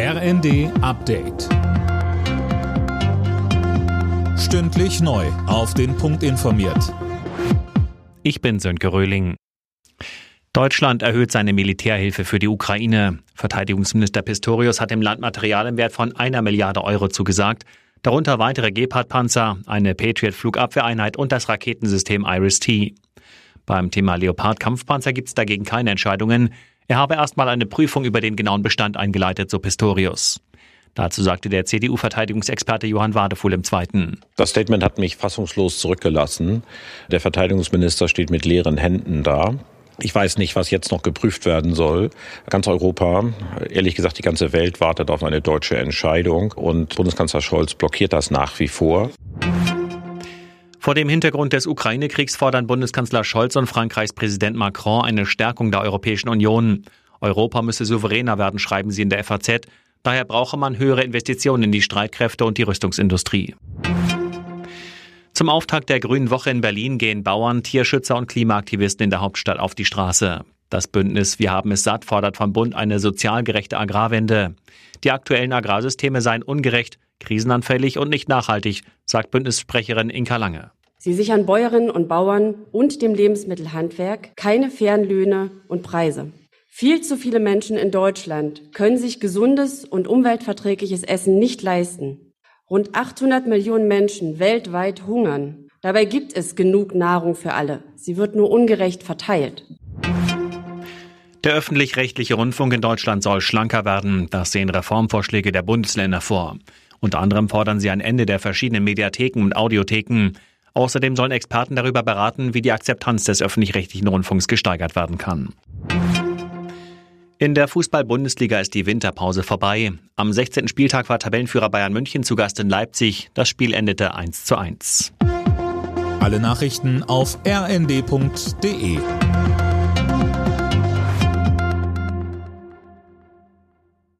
RND Update. Stündlich neu. Auf den Punkt informiert. Ich bin Sönke Röhling. Deutschland erhöht seine Militärhilfe für die Ukraine. Verteidigungsminister Pistorius hat dem Land Material im Wert von einer Milliarde Euro zugesagt. Darunter weitere Gepard-Panzer, eine Patriot-Flugabwehreinheit und das Raketensystem Iris-T. Beim Thema Leopard-Kampfpanzer gibt es dagegen keine Entscheidungen. Er habe erstmal eine Prüfung über den genauen Bestand eingeleitet, so Pistorius. Dazu sagte der CDU-Verteidigungsexperte Johann Wadefuhl im Zweiten. Das Statement hat mich fassungslos zurückgelassen. Der Verteidigungsminister steht mit leeren Händen da. Ich weiß nicht, was jetzt noch geprüft werden soll. Ganz Europa, ehrlich gesagt die ganze Welt wartet auf eine deutsche Entscheidung und Bundeskanzler Scholz blockiert das nach wie vor. Vor dem Hintergrund des Ukraine-Kriegs fordern Bundeskanzler Scholz und Frankreichs Präsident Macron eine Stärkung der Europäischen Union. Europa müsse souveräner werden, schreiben sie in der FAZ. Daher brauche man höhere Investitionen in die Streitkräfte und die Rüstungsindustrie. Zum Auftakt der Grünen Woche in Berlin gehen Bauern, Tierschützer und Klimaaktivisten in der Hauptstadt auf die Straße. Das Bündnis Wir haben es satt fordert vom Bund eine sozial gerechte Agrarwende. Die aktuellen Agrarsysteme seien ungerecht, krisenanfällig und nicht nachhaltig, sagt Bündnissprecherin Inka Lange. Sie sichern Bäuerinnen und Bauern und dem Lebensmittelhandwerk keine fairen Löhne und Preise. Viel zu viele Menschen in Deutschland können sich gesundes und umweltverträgliches Essen nicht leisten. Rund 800 Millionen Menschen weltweit hungern. Dabei gibt es genug Nahrung für alle. Sie wird nur ungerecht verteilt. Der öffentlich-rechtliche Rundfunk in Deutschland soll schlanker werden. Das sehen Reformvorschläge der Bundesländer vor. Unter anderem fordern sie ein Ende der verschiedenen Mediatheken und Audiotheken. Außerdem sollen Experten darüber beraten, wie die Akzeptanz des öffentlich-rechtlichen Rundfunks gesteigert werden kann. In der Fußball-Bundesliga ist die Winterpause vorbei. Am 16. Spieltag war Tabellenführer Bayern München zu Gast in Leipzig. Das Spiel endete 1 zu 1. Alle Nachrichten auf rnd.de